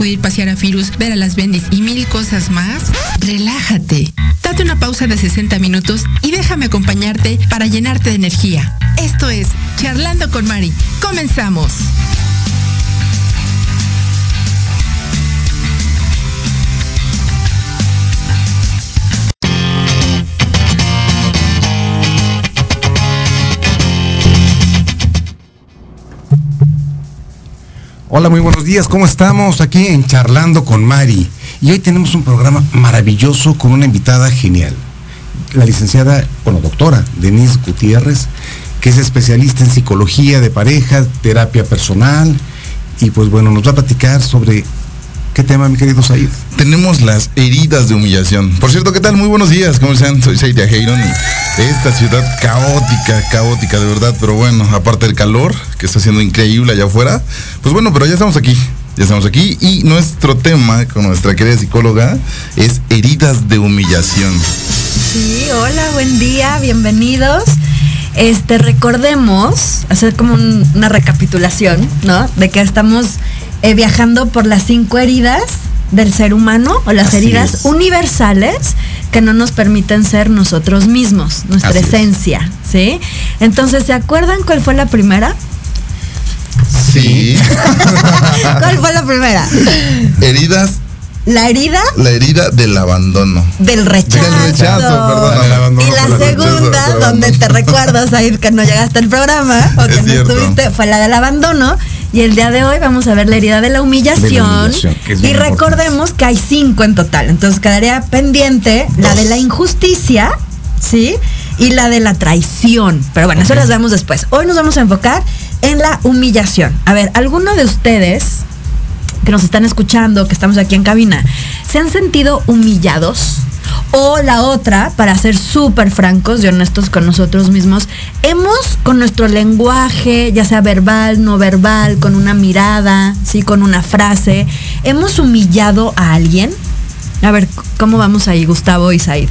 sacudir, pasear a Firus, ver a las bendis y mil cosas más. Relájate. Date una pausa de 60 minutos y déjame acompañarte para llenarte de energía. Esto es Charlando con Mari. Comenzamos. Hola, muy buenos días. ¿Cómo estamos? Aquí en Charlando con Mari. Y hoy tenemos un programa maravilloso con una invitada genial. La licenciada, bueno, doctora Denise Gutiérrez, que es especialista en psicología de pareja, terapia personal. Y pues bueno, nos va a platicar sobre ¿Qué tema, mi querido Said? Tenemos las heridas de humillación. Por cierto, ¿qué tal? Muy buenos días. ¿Cómo están? Soy Said Heiron y esta ciudad caótica, caótica de verdad. Pero bueno, aparte del calor, que está siendo increíble allá afuera, pues bueno, pero ya estamos aquí. Ya estamos aquí y nuestro tema con nuestra querida psicóloga es heridas de humillación. Sí, hola, buen día, bienvenidos. Este, recordemos, hacer como un- una recapitulación, ¿no? De que estamos eh, viajando por las cinco heridas del ser humano o las Así heridas es. universales que no nos permiten ser nosotros mismos, nuestra Así es. esencia, ¿sí? Entonces, ¿se acuerdan cuál fue la primera? Sí. ¿Cuál fue la primera? heridas, La herida la herida del abandono. del rechazo. Del rechazo, perdón. Y la segunda, rechazo, donde te recuerdas ahí que no llegaste al programa o que Es no cierto. estuviste, fue la del abandono. Y el día de hoy vamos a ver la herida de la humillación. De la humillación, que es y recordemos que hay cinco en total. Entonces quedaría pendiente la de la injusticia, ¿sí? Y la de la traición. Pero bueno, eso las vemos después. Hoy nos vamos a enfocar en la humillación. A ver, ¿alguno de ustedes que nos están escuchando, que estamos aquí en cabina, se han sentido humillados? O la otra, para ser súper francos y honestos con nosotros mismos, hemos con nuestro lenguaje, ya sea verbal, no verbal, con una mirada, sí, con una frase, hemos humillado a alguien. A ver, ¿cómo vamos ahí, Gustavo y Said?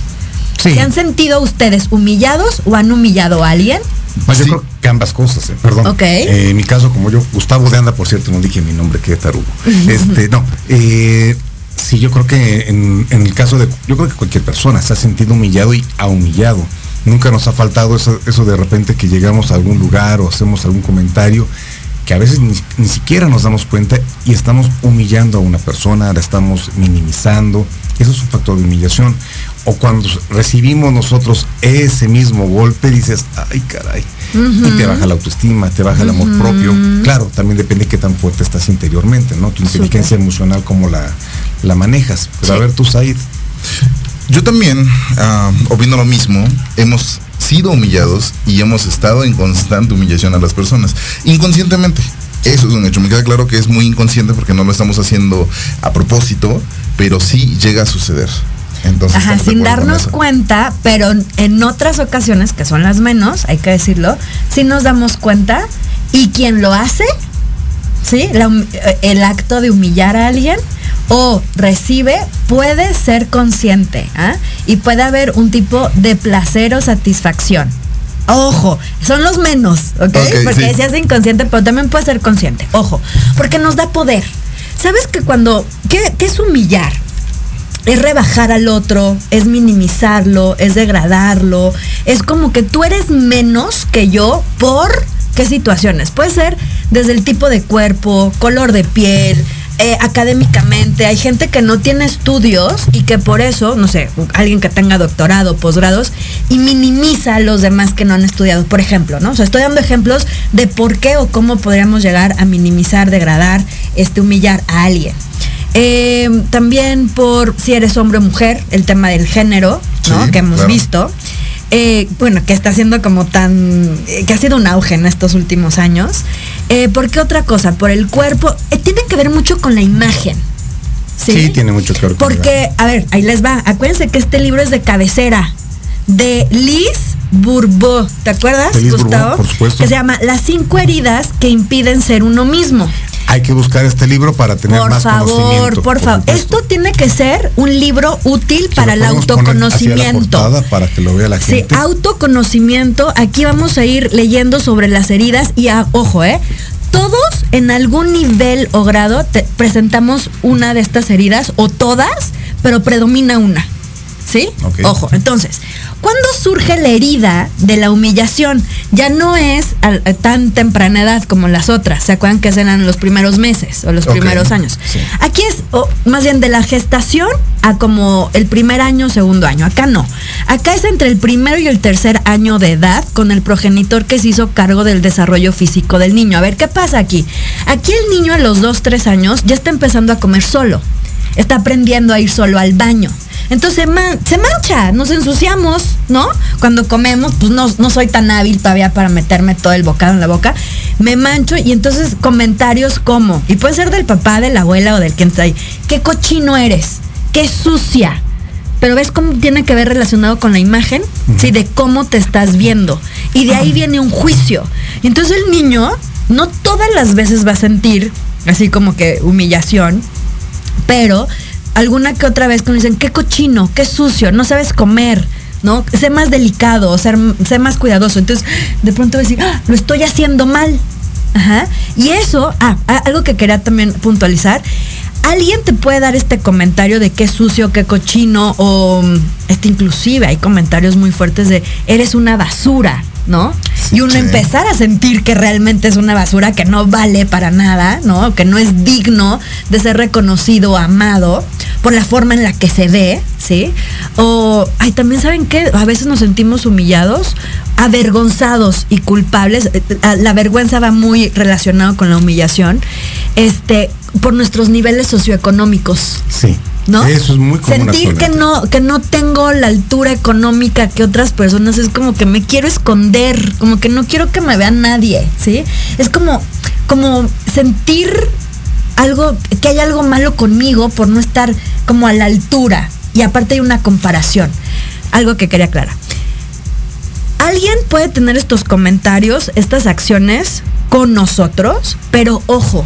Sí. ¿Se han sentido ustedes humillados o han humillado a alguien? Pues yo creo que ambas cosas, eh, perdón. Ok. Eh, en mi caso, como yo, Gustavo de Anda, por cierto, no dije mi nombre, qué tarugo. Este, no. Eh, sí, yo creo que en, el caso de, yo creo que cualquier persona se ha sentido humillado y ha humillado. Nunca nos ha faltado eso, eso de repente que llegamos a algún lugar o hacemos algún comentario que a veces ni, ni siquiera nos damos cuenta y estamos humillando a una persona, la estamos minimizando. Eso es un factor de humillación. O cuando recibimos nosotros ese mismo golpe, dices, ay caray, y te baja la autoestima, te baja el amor propio. Claro, también depende de qué tan fuerte estás interiormente, ¿no? Tu inteligencia emocional, cómo la, la manejas. Pero a ver, tú, Said. Yo también, ah, opino lo mismo, hemos sido humillados y hemos estado en constante humillación a las personas, inconscientemente. Eso es un hecho. Me queda claro que es muy inconsciente porque no lo estamos haciendo a propósito, pero sí llega a suceder. Entonces, Ajá, sin darnos cuenta, pero en otras ocasiones, que son las menos, hay que decirlo, sí nos damos cuenta y quien lo hace, ¿sí? La eh, el acto de humillar a alguien o recibe puede ser consciente ¿ah? y puede haber un tipo de placer o satisfacción. Ojo, son los menos, ¿ok? Ok, porque sí. se hace inconsciente, pero también puede ser consciente. Ojo, porque nos da poder. ¿Sabes que cuando... ¿Qué, qué es humillar? Es rebajar al otro, es minimizarlo, es degradarlo, es como que tú eres menos que yo por qué situaciones. Puede ser desde el tipo de cuerpo, color de piel, eh, académicamente. Hay gente que no tiene estudios y que por eso, no sé, alguien que tenga doctorado, posgrados, y minimiza a los demás que no han estudiado, por ejemplo, ¿no? O sea, estoy dando ejemplos de por qué o cómo podríamos llegar a minimizar, degradar, este, humillar a alguien. Eh, también por si eres hombre o mujer, el tema del género, ¿no? Sí, que hemos claro. visto. Eh, bueno, que está siendo como tan. eh, que ha sido un auge en estos últimos años. Eh, ¿Por qué otra cosa? Por el cuerpo. Eh, tiene que ver mucho con la imagen. Sí, Sí, tiene mucho que ver con Porque, a ver, ahí les va. Acuérdense que este libro es de cabecera. De Liz Bourbeau. ¿Te acuerdas, Gustavo? Por supuesto. Que se llama Las cinco heridas que impiden ser uno mismo. Hay que buscar este libro para tener por más favor, conocimiento. por favor, supuesto. esto tiene que ser un libro útil para el la autoconocimiento. para que lo vea la Sí, gente. autoconocimiento. Aquí vamos a ir leyendo sobre las heridas y a- ojo, ¿eh? Todos en algún nivel o grado te- presentamos una de estas heridas o todas, pero predomina una. ¿Sí? Ojo, entonces, ¿cuándo surge la herida de la humillación? Ya no es a, a tan temprana edad como las otras. ¿Se acuerdan que eran los primeros meses o los primeros años? Sí. Aquí es o, más bien de la gestación a como el primer año, segundo año. Acá no. Acá es entre el primero y el tercer año de edad con el progenitor que se hizo cargo del desarrollo físico del niño. A ver, ¿qué pasa aquí? Aquí el niño a los dos, tres años ya está empezando a comer solo. Está aprendiendo a ir solo al baño. Entonces se, man- se mancha, nos ensuciamos, ¿no? Cuando comemos, pues no, no soy tan hábil todavía para meterme todo el bocado en la boca. Me mancho y entonces comentarios como, y puede ser del papá, de la abuela o del quien está ahí, qué cochino eres, qué sucia. Pero ves cómo tiene que ver relacionado con la imagen, ¿sí? De cómo te estás viendo. Y de ahí viene un juicio. Y entonces el niño no todas las veces va a sentir así como que humillación, pero alguna que otra vez cuando dicen, qué cochino, qué sucio, no sabes comer, ¿no? Sé más delicado, ser, sé más cuidadoso. Entonces, de pronto decir, "Ah, lo estoy haciendo mal. Ajá. Y eso, ah, algo que quería también puntualizar. Alguien te puede dar este comentario de qué sucio, qué cochino, o este inclusive hay comentarios muy fuertes de eres una basura, ¿no? Sí, y uno sí. empezar a sentir que realmente es una basura que no vale para nada, ¿no? Que no es digno de ser reconocido, amado por la forma en la que se ve, ¿sí? O, ay, también saben que a veces nos sentimos humillados, avergonzados y culpables. Eh, eh, La vergüenza va muy relacionado con la humillación, este, por nuestros niveles socioeconómicos. Sí. ¿No? Eso es muy común Sentir que no, que no tengo la altura económica que otras personas es como que me quiero esconder, como que no quiero que me vea nadie, ¿sí? Es como, como sentir algo, que hay algo malo conmigo por no estar como a la altura. Y aparte hay una comparación. Algo que quería aclarar. Alguien puede tener estos comentarios, estas acciones con nosotros, pero ojo,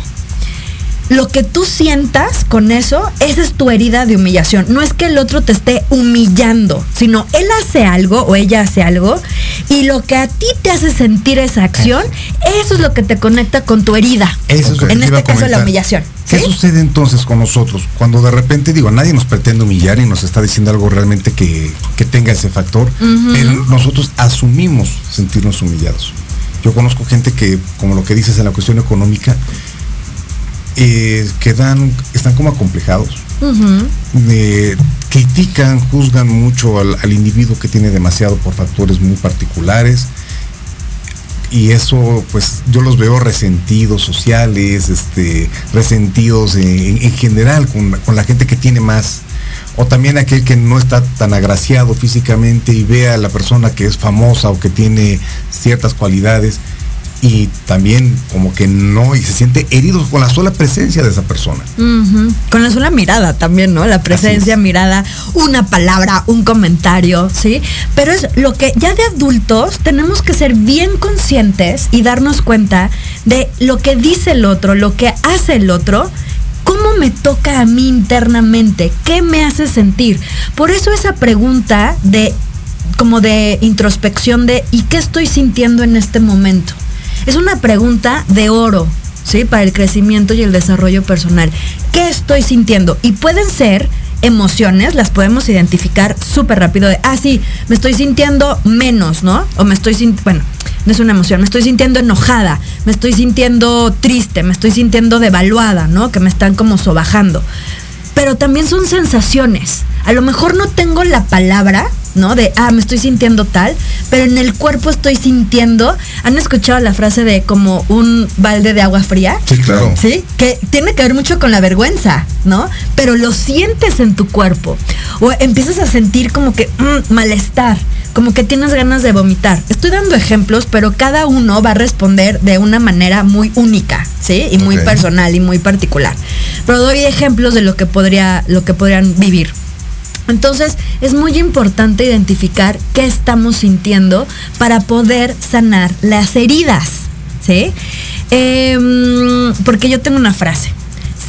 lo que tú sientas con eso, esa es tu herida de humillación. No es que el otro te esté humillando, sino él hace algo o ella hace algo y lo que a ti te hace sentir esa acción, eso es lo que te conecta con tu herida. Eso es lo que en te iba este a caso la humillación. ¿Qué ¿sí? sucede entonces con nosotros? Cuando de repente, digo, nadie nos pretende humillar y nos está diciendo algo realmente que, que tenga ese factor, pero nosotros asumimos sentirnos humillados. Yo conozco gente que, como lo que dices en la cuestión económica, eh, quedan, están como acomplejados. Eh, critican, juzgan mucho al, al individuo que tiene demasiado por factores muy particulares. Y eso, pues, yo los veo resentidos sociales, este, resentidos en, en general con, con la gente que tiene más. O también aquel que no está tan agraciado físicamente y ve a la persona que es famosa o que tiene ciertas cualidades y también como que no, y se siente herido con la sola presencia de esa persona. Con la sola mirada también, ¿no? La presencia, es. mirada, una palabra, un comentario, ¿sí? Pero es lo que ya de adultos tenemos que ser bien conscientes y darnos cuenta de lo que dice el otro, lo que hace el otro. ¿Cómo me toca a mí internamente? ¿Qué me hace sentir? Por eso esa pregunta de como de introspección de ¿y qué estoy sintiendo en este momento? Es una pregunta de oro, ¿sí? Para el crecimiento y el desarrollo personal. ¿Qué estoy sintiendo? Y pueden ser emociones, las podemos identificar súper rápido de, ah, sí, me estoy sintiendo menos, ¿no? O me estoy sintiendo, bueno, no es una emoción, me estoy sintiendo enojada, me estoy sintiendo triste, me estoy sintiendo devaluada, ¿no? Que me están como sobajando. Pero también son sensaciones. A lo mejor no tengo la palabra, ¿no? De, ah, me estoy sintiendo tal, pero en el cuerpo estoy sintiendo. ¿Han escuchado la frase de como un balde de agua fría? Sí, claro. ¿Sí? Que tiene que ver mucho con la vergüenza, ¿no? Pero lo sientes en tu cuerpo. O empiezas a sentir como que mm, malestar, como que tienes ganas de vomitar. Estoy dando ejemplos, pero cada uno va a responder de una manera muy única, ¿sí? Y muy personal y muy particular. Pero doy ejemplos de lo que podría, lo que podrían vivir. Entonces es muy importante identificar qué estamos sintiendo para poder sanar las heridas, ¿sí? Em, porque yo tengo una frase.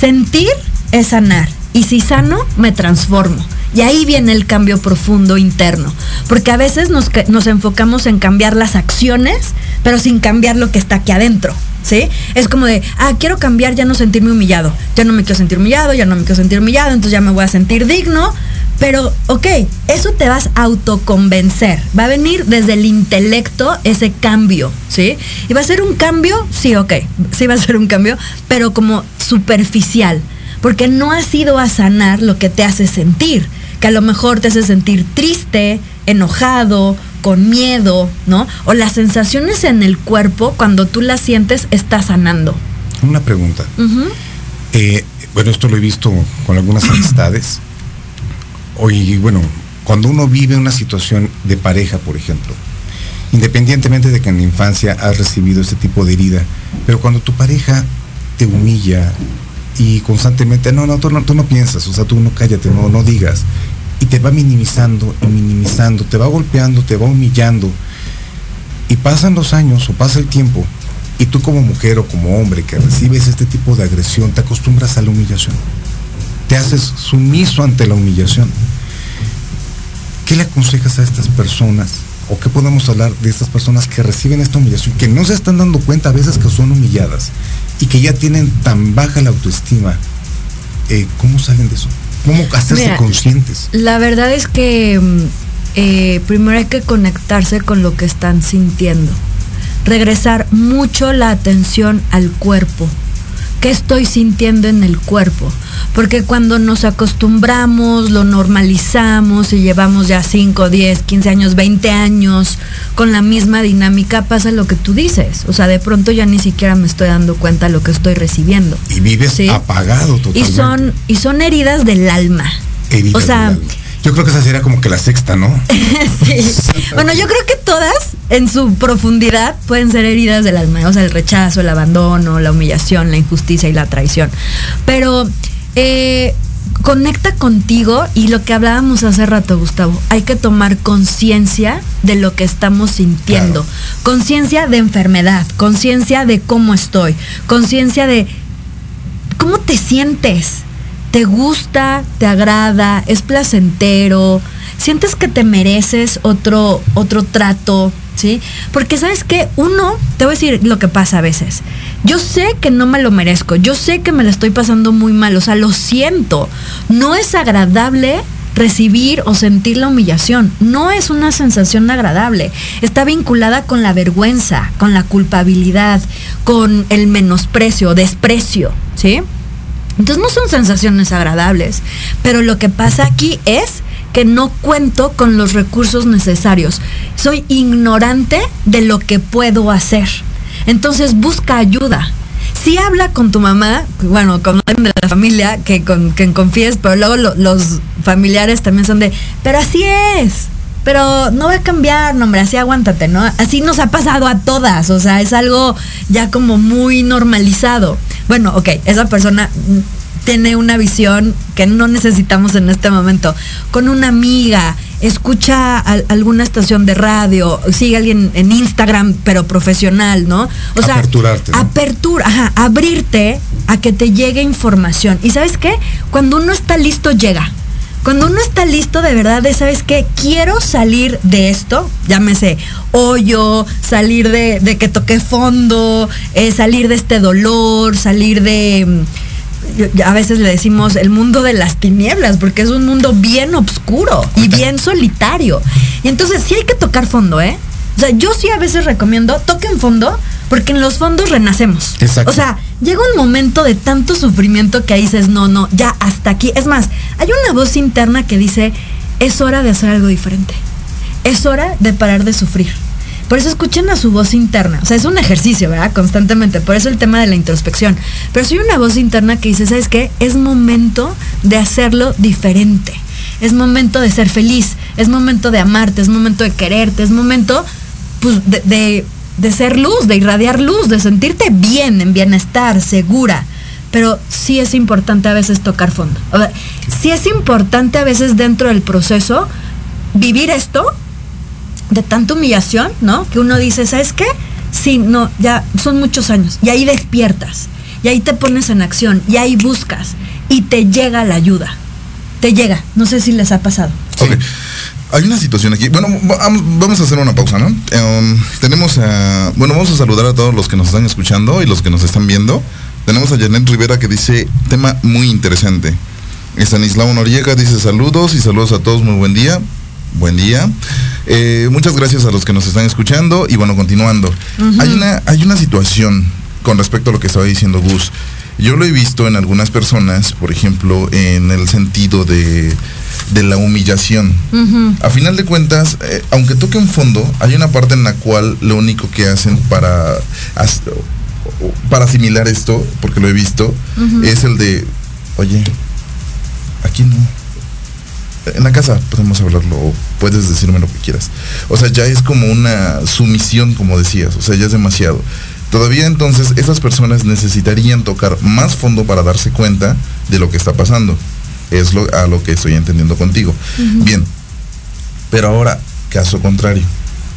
Sentir es sanar. Y si sano, me transformo. Y ahí viene el cambio profundo interno. Porque a veces nos, nos enfocamos en cambiar las acciones, pero sin cambiar lo que está aquí adentro. ¿Sí? Es como de, ah, quiero cambiar, ya no sentirme humillado. Ya no me quiero sentir humillado, ya no me quiero sentir humillado, entonces ya me voy a sentir digno. Pero, ok, eso te vas a autoconvencer. Va a venir desde el intelecto ese cambio, ¿sí? Y va a ser un cambio, sí, ok, sí va a ser un cambio, pero como superficial. Porque no has ido a sanar lo que te hace sentir que a lo mejor te hace sentir triste, enojado, con miedo, ¿no? O las sensaciones en el cuerpo, cuando tú las sientes, está sanando. Una pregunta. Eh, bueno, esto lo he visto con algunas amistades. Hoy, bueno, cuando uno vive una situación de pareja, por ejemplo, independientemente de que en la infancia has recibido este tipo de herida, pero cuando tu pareja te humilla y constantemente, no, no, tú no, tú no piensas, o sea, tú no cállate, no, no digas, y te va minimizando y minimizando, te va golpeando, te va humillando. Y pasan los años o pasa el tiempo y tú como mujer o como hombre que recibes este tipo de agresión te acostumbras a la humillación. Te haces sumiso ante la humillación. ¿Qué le aconsejas a estas personas? ¿O qué podemos hablar de estas personas que reciben esta humillación, que no se están dando cuenta a veces que son humilladas y que ya tienen tan baja la autoestima? Eh, ¿Cómo salen de eso? ¿Cómo hacerse conscientes? La verdad es que mm, eh, primero hay que conectarse con lo que están sintiendo. Regresar mucho la atención al cuerpo. ¿Qué estoy sintiendo en el cuerpo? Porque cuando nos acostumbramos, lo normalizamos y llevamos ya 5, 10, 15 años, 20 años con la misma dinámica, pasa lo que tú dices. O sea, de pronto ya ni siquiera me estoy dando cuenta de lo que estoy recibiendo. Y vives apagado totalmente. Y son, y son heridas del alma. Heridas o sea, Yo creo que esa sería como que la sexta, ¿no? sí. Bueno, yo creo que todas en su profundidad pueden ser heridas del alma. O sea, el rechazo, el abandono, la humillación, la injusticia y la traición. Pero eh, conecta contigo y lo que hablábamos hace rato, Gustavo, hay que tomar conciencia de lo que estamos sintiendo, conciencia de enfermedad, conciencia de cómo estoy, conciencia de cómo te sientes, te gusta, te agrada, es placentero, sientes que te mereces otro, otro trato, ¿sí? Porque sabes que uno, te voy a decir lo que pasa a veces. Yo sé que no me lo merezco, yo sé que me la estoy pasando muy mal, o sea, lo siento. No es agradable recibir o sentir la humillación. No es una sensación agradable. Está vinculada con la vergüenza, con la culpabilidad, con el menosprecio, desprecio, ¿sí? Entonces no son sensaciones agradables, pero lo que pasa aquí es que no cuento con los recursos necesarios. Soy ignorante de lo que puedo hacer. Entonces busca ayuda. Si habla con tu mamá, bueno, con alguien de la familia que con quien confíes, pero luego los familiares también son de, pero así es, pero no va a cambiar, no, hombre, así aguántate, ¿no? Así nos ha pasado a todas, o sea, es algo ya como muy normalizado. Bueno, ok, esa persona tiene una visión que no necesitamos en este momento. Con una amiga, escucha alguna estación de radio, sigue a alguien en Instagram, pero profesional, ¿no? O sea, Aperturarte, apertura, ajá, abrirte a que te llegue información. ¿Y sabes qué? Cuando uno está listo, llega. Cuando uno está listo de verdad de, ¿sabes qué? Quiero salir de esto, llámese hoyo, salir de, de que toqué fondo, eh, salir de este dolor, salir de a veces le decimos el mundo de las tinieblas, porque es un mundo bien oscuro y bien solitario. Y entonces sí hay que tocar fondo, ¿eh? O sea, yo sí a veces recomiendo, toquen fondo, porque en los fondos renacemos. Exacto. O sea, llega un momento de tanto sufrimiento que ahí dices, no, no, ya hasta aquí. Es más, hay una voz interna que dice, es hora de hacer algo diferente. Es hora de parar de sufrir. Por eso escuchen a su voz interna. O sea, es un ejercicio, ¿verdad? Constantemente. Por eso el tema de la introspección. Pero soy una voz interna que dice, ¿sabes qué? Es momento de hacerlo diferente. Es momento de ser feliz. Es momento de amarte. Es momento de quererte. Es momento pues, de, de ser luz, de irradiar luz, de sentirte bien, en bienestar, segura pero sí es importante a veces tocar fondo. O sea, sí es importante a veces dentro del proceso vivir esto de tanta humillación, ¿no? Que uno dice, ¿sabes qué? sí, no, ya son muchos años. Y ahí despiertas, y ahí te pones en acción, y ahí buscas, y te llega la ayuda. Te llega, no sé si les ha pasado. Ok. Hay una situación aquí. Bueno, va- vamos a hacer una pausa, ¿no? Em, tenemos a. Bueno, vamos a saludar a todos los que nos están escuchando y los que nos están viendo. Tenemos a Janet Rivera que dice: tema muy interesante. Estanislao Noriega dice saludos y saludos a todos, muy buen día. Buen día. Eh, muchas gracias a los que nos están escuchando y bueno, continuando. hay, una, hay una situación con respecto a lo que estaba diciendo Gus. Yo lo he visto en algunas personas, por ejemplo, en el sentido de, de la humillación. A final de cuentas, eh, aunque toque un fondo, hay una parte en la cual lo único que hacen para, para asimilar esto, porque lo he visto, es el de, oye, aquí no. En la casa podemos hablarlo, o puedes decirme lo que quieras. O sea, ya es como una sumisión, como decías, o sea, ya es demasiado. Todavía entonces esas personas necesitarían tocar más fondo para darse cuenta de lo que está pasando. Es lo, a lo que estoy entendiendo contigo. Bien, pero ahora, caso contrario.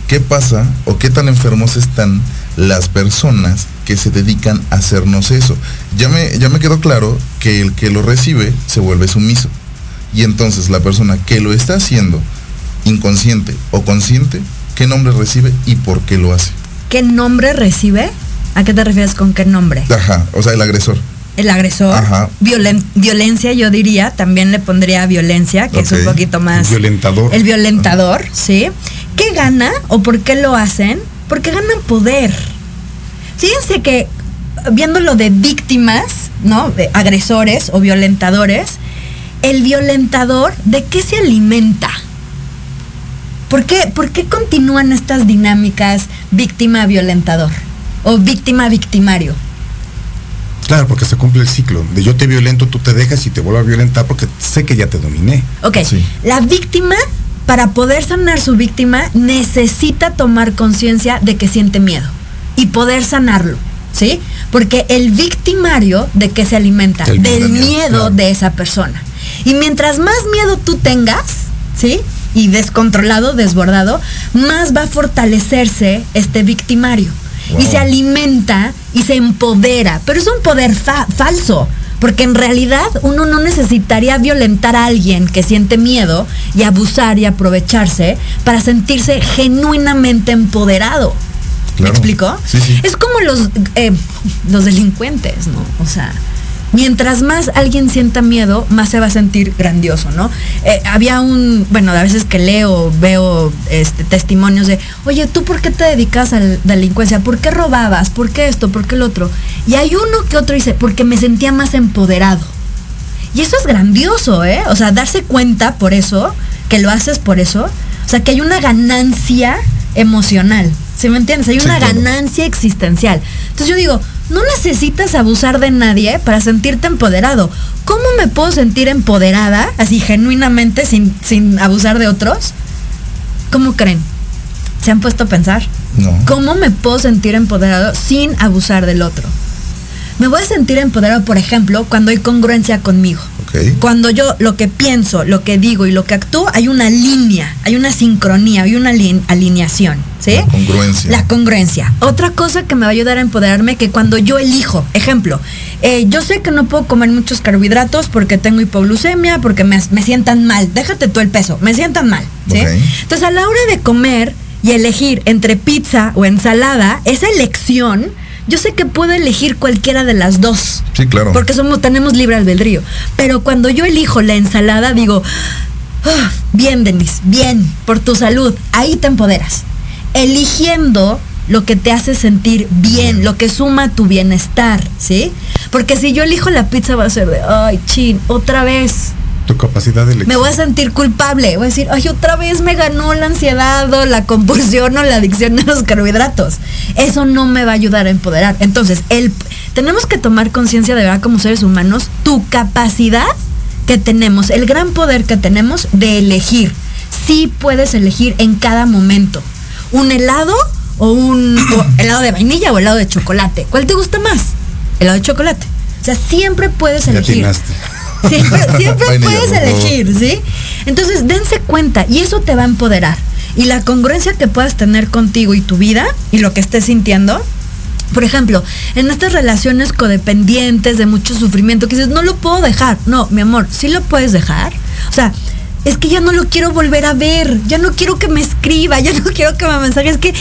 ¿Qué pasa o qué tan enfermos están las personas que se dedican a hacernos eso? Ya me, ya me quedó claro que el que lo recibe se vuelve sumiso. Y entonces la persona que lo está haciendo, inconsciente o consciente, ¿qué nombre recibe y por qué lo hace? ¿Qué nombre recibe? ¿A qué te refieres con qué nombre? Ajá, o sea, el agresor. El agresor. Ajá. Violen- violencia, yo diría, también le pondría violencia, que es un poquito más. Violentador. El violentador, ¿sí? ¿Qué gana o por qué lo hacen? Porque ganan poder. Fíjense que viéndolo de víctimas, ¿no? De agresores o violentadores, el violentador, ¿de qué se alimenta? ¿Por qué, por qué continúan estas dinámicas víctima-violentador? O víctima-victimario. Claro, porque se cumple el ciclo. De yo te violento, tú te dejas y te vuelvo a violentar porque sé que ya te dominé. Ok, Sí. la víctima, para poder sanar su víctima, necesita tomar conciencia de que siente miedo y poder sanarlo, ¿sí? Porque el victimario, ¿de qué se alimenta? Del Del miedo, miedo claro. de esa persona. Y mientras más miedo tú tengas, ¿sí? Y descontrolado, desbordado, más va a fortalecerse este victimario. Y se alimenta y se empodera. Pero es un poder fa- falso. Porque en realidad uno no necesitaría violentar a alguien que siente miedo y abusar y aprovecharse para sentirse genuinamente empoderado. ¿Me explico? Sí, sí. Es como los, eh, los delincuentes, ¿no? O sea, mientras más alguien sienta miedo, más se va a sentir grandioso, ¿no? Eh, había un, bueno, a veces que leo, veo este, testimonios de, oye, ¿tú por qué te dedicas a la delincuencia? ¿Por qué robabas? ¿Por qué esto? ¿Por qué el otro? Y hay uno que otro dice, porque me sentía más empoderado. Y eso es grandioso, ¿eh? O sea, darse cuenta por eso, que lo haces por eso. O sea, que hay una ganancia emocional. ¿Sí me entiendes? Hay Sí, una claro. ganancia existencial. Entonces yo digo, no necesitas abusar de nadie para sentirte empoderado. ¿Cómo me puedo sentir empoderada, así genuinamente, sin, sin abusar de otros? ¿Cómo creen? ¿Se han puesto a pensar? No. ¿Cómo me puedo sentir empoderado sin abusar del otro? Me voy a sentir empoderado, por ejemplo, cuando hay congruencia conmigo. Cuando yo lo que pienso, lo que digo y lo que actúo, hay una línea, hay una sincronía, hay una alin- alineación, ¿sí? La congruencia. La congruencia. Otra cosa que me va a ayudar a empoderarme que cuando yo elijo, ejemplo, eh, yo sé que no puedo comer muchos carbohidratos porque tengo hipoglucemia, porque me, me sientan mal. Déjate tú el peso, me sientan mal, ¿sí? Entonces a la hora de comer y elegir entre pizza o ensalada, esa elección, yo sé que puedo elegir cualquiera de las dos. Sí, claro. Porque somos, tenemos libre albedrío. Pero cuando yo elijo la ensalada, digo, "Ah, bien, Denise, bien, por tu salud. Ahí te empoderas. Eligiendo lo que te hace sentir bien, lo que suma tu bienestar, ¿sí? Porque si yo elijo la pizza va a ser de, ay, chin, otra vez. Tu capacidad de elección. Me voy a sentir culpable. Voy a decir, ay, otra vez me ganó la ansiedad o la compulsión o la adicción a los carbohidratos. Eso no me va a ayudar a empoderar. Entonces, el, tenemos que tomar conciencia de verdad como seres humanos tu capacidad que tenemos, el gran poder que tenemos de elegir. Sí puedes elegir en cada momento un helado o un o helado de vainilla o helado de chocolate. ¿Cuál te gusta más? Helado de chocolate. O sea, siempre puedes elegir. Siempre, puedes elegir, ¿sí? Entonces, dense cuenta y eso te va a empoderar. y la congruencia que puedas tener contigo y tu vida y lo que estés sintiendo. Por ejemplo, en estas relaciones codependientes de mucho sufrimiento, que dices, no lo puedo dejar. No, mi amor, sí lo puedes dejar. O sea, es que ya no lo quiero volver a ver, ya no quiero que me escriba, ya no quiero que me mensaje, es que,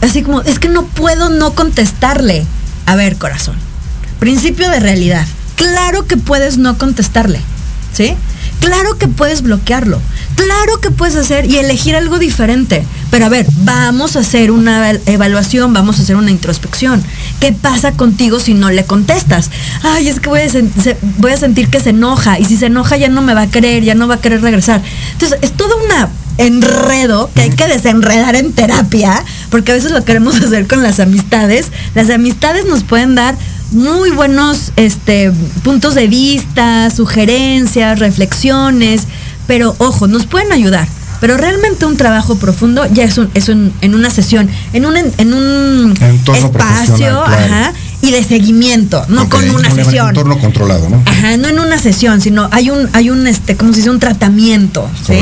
así como, es que no puedo no contestarle. A ver, corazón, principio de realidad, claro que puedes no contestarle, ¿sí? Claro que puedes bloquearlo. Claro que puedes hacer y elegir algo diferente. Pero a ver, vamos a hacer una evaluación, vamos a hacer una introspección. ¿Qué pasa contigo si no le contestas? Ay, es que voy a, sentir que se enoja y si se enoja ya no me va a querer, ya no va a querer regresar. Entonces, es todo un enredo que hay que desenredar en terapia, porque a veces lo queremos hacer con las amistades. Las amistades nos pueden dar muy buenos este, puntos de vista, sugerencias, reflexiones, pero ojo, nos pueden ayudar. Pero realmente un trabajo profundo ya es, un, es en una sesión, en un, en un espacio y de seguimiento, no con una un sesión. entorno controlado, ¿no? Ajá, no en una sesión, sino hay un, hay un este, ¿cómo se dice? Un tratamiento, ¿sí?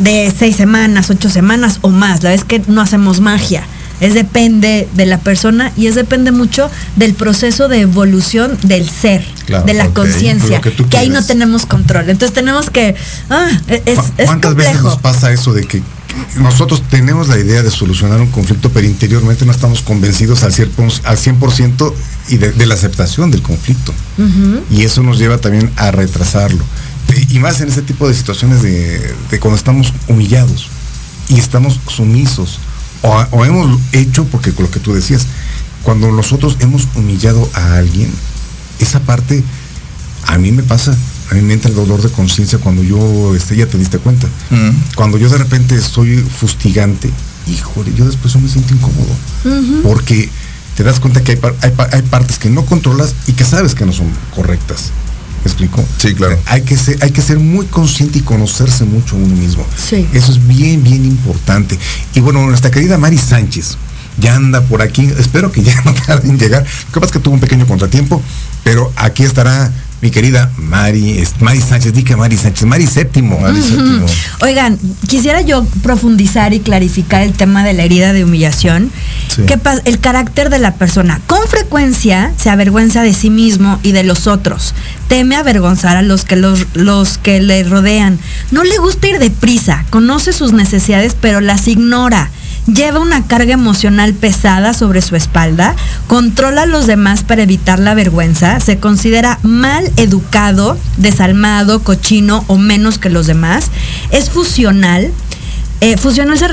De seis semanas, ocho semanas o más. La vez que no hacemos magia es depende de la persona y es depende mucho del proceso de evolución del ser, de la conciencia, que, ahí no tenemos control. Entonces tenemos que... Ah, e-, es, ¿Cuántas veces nos pasa eso de que nosotros tenemos la idea de solucionar un conflicto, pero interiormente no estamos convencidos al 100%, y de, la aceptación del conflicto. Y eso nos lleva también a retrasarlo. Y más en ese tipo de situaciones de, de cuando estamos humillados y estamos sumisos o, hemos hecho, porque con lo que tú decías, cuando nosotros hemos humillado a alguien, esa parte a mí me pasa, a mí me entra el dolor de conciencia cuando yo, este, ya te diste cuenta. Cuando yo de repente soy fustigante, híjole, yo después me siento incómodo. Porque te das cuenta que hay, hay, partes que no controlas y que sabes que no son correctas. ¿Me explico? Sí, claro. Hay que, ser, hay que ser muy consciente y conocerse mucho a uno mismo. Sí. Eso es bien, bien importante. Y bueno, nuestra querida Mari Sánchez ya anda por aquí. Espero que ya no tarde en llegar. Lo que pasa es que tuvo un pequeño contratiempo, pero aquí estará mi querida Mari, Mari Sánchez, di que Mari Sánchez, Mari Séptimo. Oigan, quisiera yo profundizar y clarificar el tema de la herida de humillación. el carácter de la persona. Con frecuencia se avergüenza de sí mismo y de los otros. Teme avergonzar a los que, los, los que le rodean. No le gusta ir deprisa, conoce sus necesidades, pero las ignora lleva una carga emocional pesada sobre su espalda, controla a los demás para evitar la vergüenza, se considera mal educado, desalmado, cochino o menos que los demás, es fusional. Eh, fusional se,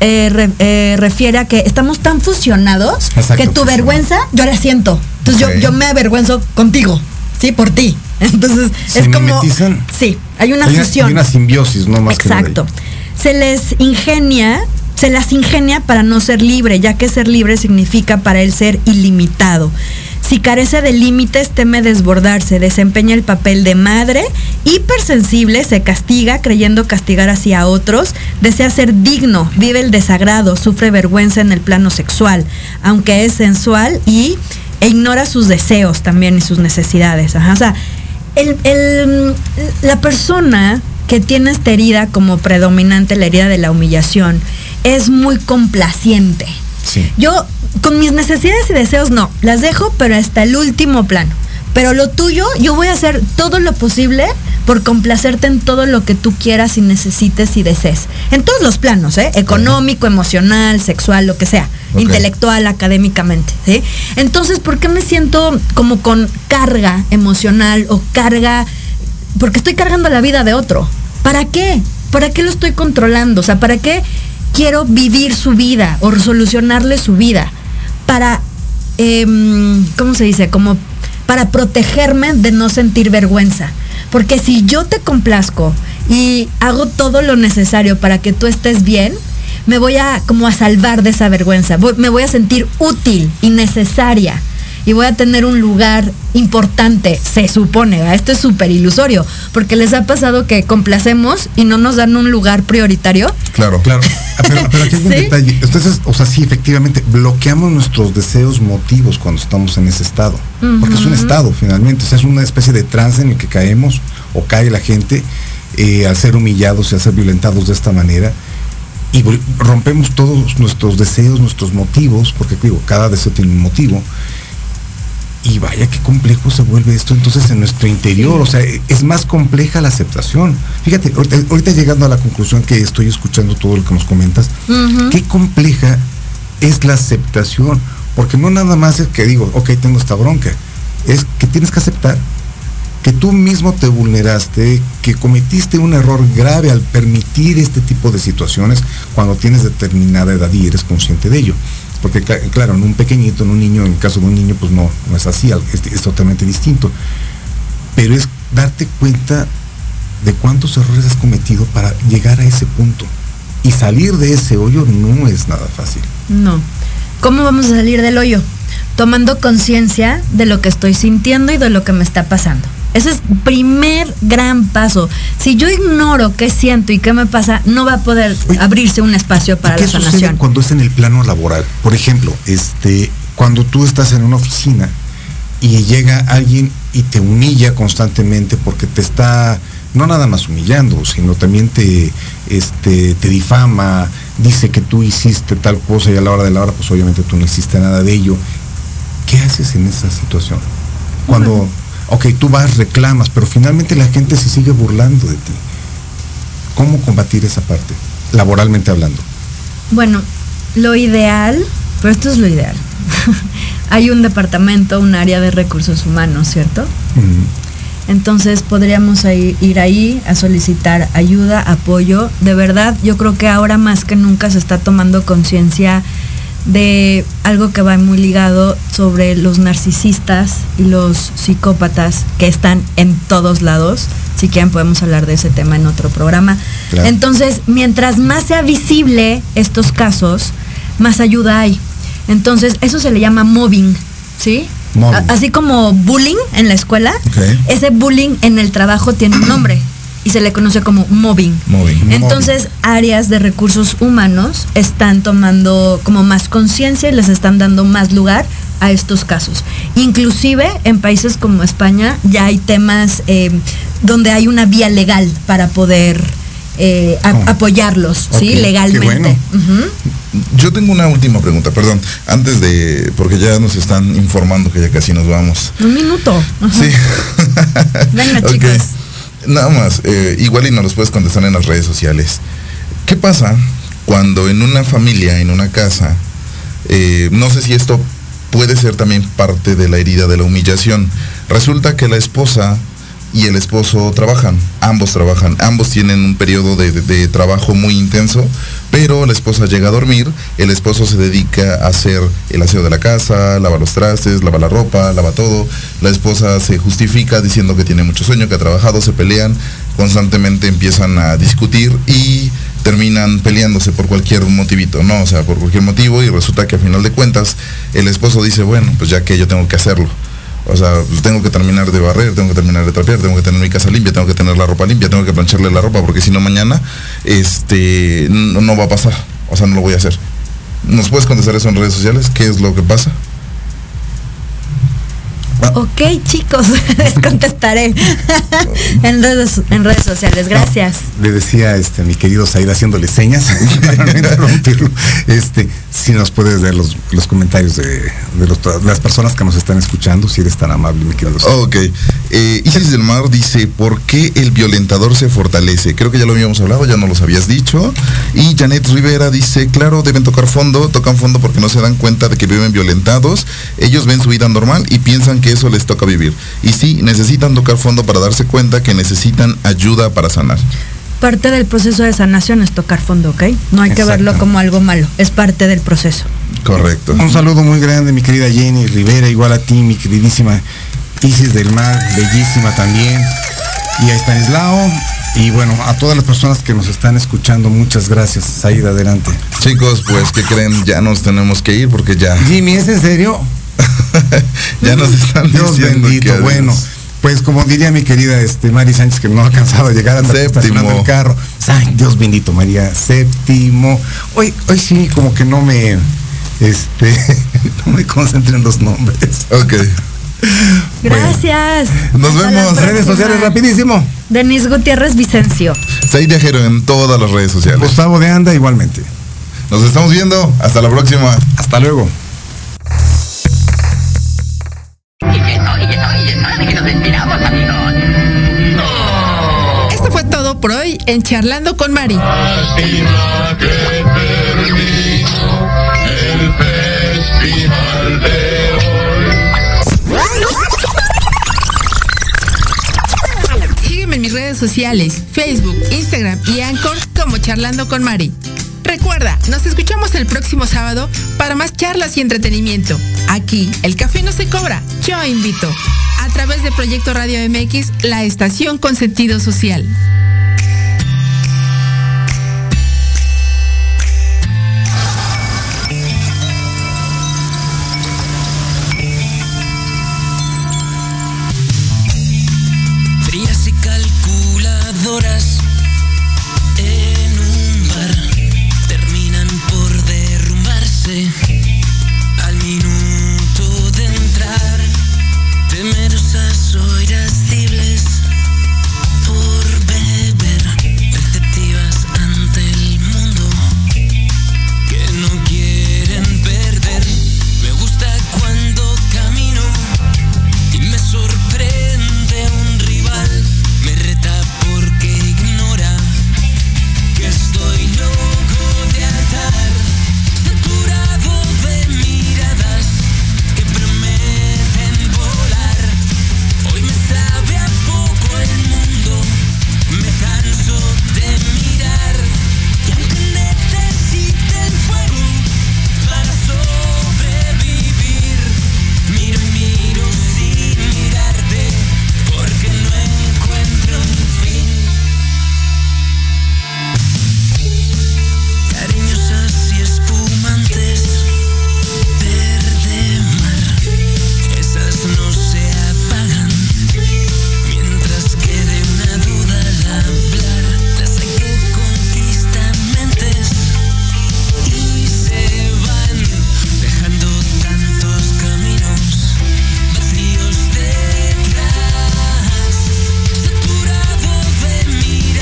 eh, eh, refiere a que estamos tan fusionados que tu vergüenza yo la siento. Entonces yo, me avergüenzo contigo, ¿sí? Por ti. Entonces es como... Sí, hay una fusión. Hay una simbiosis, ¿no? Más Exacto. se les ingenia se las ingenia para no ser libre, ya que ser libre significa para él ser ilimitado. Si carece de límites, teme desbordarse, desempeña el papel de madre, hipersensible, se castiga creyendo castigar así a otros, desea ser digno, vive el desagrado, sufre vergüenza en el plano sexual, aunque es sensual y e ignora sus deseos también y sus necesidades. O sea, la persona que tiene esta herida como predominante, la herida de la humillación, es muy complaciente. Yo, con mis necesidades y deseos, no, las dejo, pero hasta el último plano. Pero lo tuyo, yo voy a hacer todo lo posible por complacerte en todo lo que tú quieras y necesites y desees. En todos los planos, ¿eh? Económico, emocional, sexual, lo que sea. Intelectual, académicamente, ¿sí? Entonces, ¿por qué me siento como con carga emocional o carga? Porque estoy cargando la vida de otro. ¿Para qué? ¿Para qué lo estoy controlando? O sea, ¿para qué quiero vivir su vida o solucionarle su vida para, em, ¿cómo se dice? Como para protegerme de no sentir vergüenza. Porque si yo te complazco y hago todo lo necesario para que tú estés bien, me voy a como a salvar de esa vergüenza. me voy a sentir útil y necesaria y voy a tener un lugar importante, se supone, esto es súper ilusorio, porque les ha pasado que complacemos y no nos dan un lugar prioritario. Claro, claro. Ah, pero, aquí hay un detalle. Entonces, o sea, sí, efectivamente, bloqueamos nuestros deseos motivos cuando estamos en ese estado, porque es un estado finalmente, o sea, es una especie de trance en el que caemos o cae la gente eh, al ser humillados y al ser violentados de esta manera y rompemos todos nuestros deseos, nuestros motivos, porque digo, cada deseo tiene un motivo. Y vaya qué complejo se vuelve esto entonces en nuestro interior, o sea, es más compleja la aceptación. Fíjate, ahorita, llegando a la conclusión que estoy escuchando todo lo que nos comentas, qué compleja es la aceptación, porque no nada más es que digo, ok, tengo esta bronca, es que tienes que aceptar que tú mismo te vulneraste, que cometiste un error grave al permitir este tipo de situaciones cuando tienes determinada edad y eres consciente de ello. Porque claro, en un pequeñito, en un niño, en el caso de un niño, pues no, no es así, es, es totalmente distinto. Pero es darte cuenta de cuántos errores has cometido para llegar a ese punto. Y salir de ese hoyo no es nada fácil. No. ¿Cómo vamos a salir del hoyo? Tomando conciencia de lo que estoy sintiendo y de lo que me está pasando. Ese es primer gran paso. Si yo ignoro qué siento y qué me pasa, no va a poder abrirse un espacio para la sanación. cuando es en el plano laboral? Por ejemplo, este, cuando tú estás en una oficina y llega alguien y te humilla constantemente porque te está no nada más humillando, sino también te, este, te difama, dice que tú hiciste tal cosa y a la hora de la hora, pues obviamente tú no hiciste nada de ello. ¿Qué haces en esa situación? Cuando ok, tú vas, reclamas, pero finalmente la gente se sigue burlando de ti. ¿Cómo combatir esa parte, laboralmente hablando? Bueno, lo ideal, pero esto es lo ideal. Hay un departamento, un área de recursos humanos, ¿cierto? Entonces podríamos ir ahí a solicitar ayuda, apoyo. De verdad, yo creo que ahora más que nunca se está tomando conciencia de algo que va muy ligado sobre los narcisistas y los psicópatas que están en todos lados. Si quieren podemos hablar de ese tema en otro programa. Entonces, mientras más sea visible estos casos, más ayuda hay. Entonces, eso se le llama mobbing, ¿sí? Así como bullying en la escuela, ese bullying en el trabajo tiene un nombre y se le conoce como mobbing. Entonces, áreas de recursos humanos están tomando como más conciencia y les están dando más lugar a estos casos. Inclusive en países como España ya hay temas eh, donde hay una vía legal para poder eh, oh. apoyarlos, ¿sí? Legalmente. Yo tengo una última pregunta, perdón, antes de, porque ya nos están informando que ya casi nos vamos. Un minuto. Sí. Venga, chicos. Nada más, eh, igual y nos los puedes contestar en las redes sociales. ¿Qué pasa cuando en una familia, en una casa, eh, no sé si esto puede ser también parte de la herida de la humillación, resulta que la esposa y el esposo trabajan, ambos trabajan, ambos tienen un periodo de, trabajo muy intenso, pero la esposa llega a dormir, el esposo se dedica a hacer el aseo de la casa, lava los trastes, lava la ropa, lava todo, la esposa se justifica diciendo que tiene mucho sueño, que ha trabajado, se pelean, constantemente empiezan a discutir y terminan peleándose por cualquier motivito, ¿no? O sea, por cualquier motivo y resulta que a final de cuentas el esposo dice, bueno, pues ya que yo tengo que hacerlo o sea, tengo que terminar de barrer, tengo que terminar de trapear, tengo que tener mi casa limpia, tengo que tener la ropa limpia, tengo que plancharle la ropa, porque si no mañana este, no, va a pasar. O sea, no lo voy a hacer. ¿Nos puedes contestar eso en redes sociales? ¿Qué es lo que pasa? Ok, chicos, les contestaré en, redes, en redes sociales. Gracias. le decía este, mi querido Said haciéndole señas para no interrumpirlo. Este, si nos puedes ver los, comentarios de, las personas que nos están escuchando, si eres tan amable, mi querido Said. Ok. Eh, Isis del Mar dice, ¿por qué el violentador se fortalece? Creo que ya lo habíamos hablado, ya no los habías dicho. Y Janet Rivera dice, claro, deben tocar fondo, tocan fondo porque no se dan cuenta de que viven violentados. Ellos ven su vida normal y piensan que eso les toca vivir. Y sí, necesitan tocar fondo para darse cuenta que necesitan ayuda para sanar. Parte del proceso de sanación es tocar fondo, ¿ok? No hay que verlo como algo malo, es parte del proceso. Correcto. Un saludo muy grande, mi querida Jenny Rivera, igual a ti, mi queridísima Isis del Mar, bellísima también. Y a Stanislao, y bueno, a todas las personas que nos están escuchando, muchas gracias. Saida, adelante. Chicos, pues que creen, ya nos tenemos que ir porque ya. Jimmy, ¿es en serio? ya nos están Dios bendito, bueno. Pues como diría mi querida este, Mari Sánchez, que no ha alcanzado a llegar a séptimo el carro. Ay, Dios bendito, María, séptimo. Hoy, hoy sí, como que no me, este, no me concentré en los nombres. Ok. Gracias. Nos Hasta vemos. Redes sociales rapidísimo. Denis Gutiérrez Vicencio. Said Viajero en todas las redes sociales. Gustavo de Anda igualmente. Nos estamos viendo. Hasta la próxima. Hasta luego. Esto fue todo por hoy en Charlando con Mari. Sígueme en mis redes sociales, Facebook, Instagram y Anchor como Charlando con Mari. Recuerda, nos escuchamos el próximo sábado para más charlas y entretenimiento. Aquí, el café no se cobra, yo invito. A través de Proyecto Radio MX, la estación con sentido social.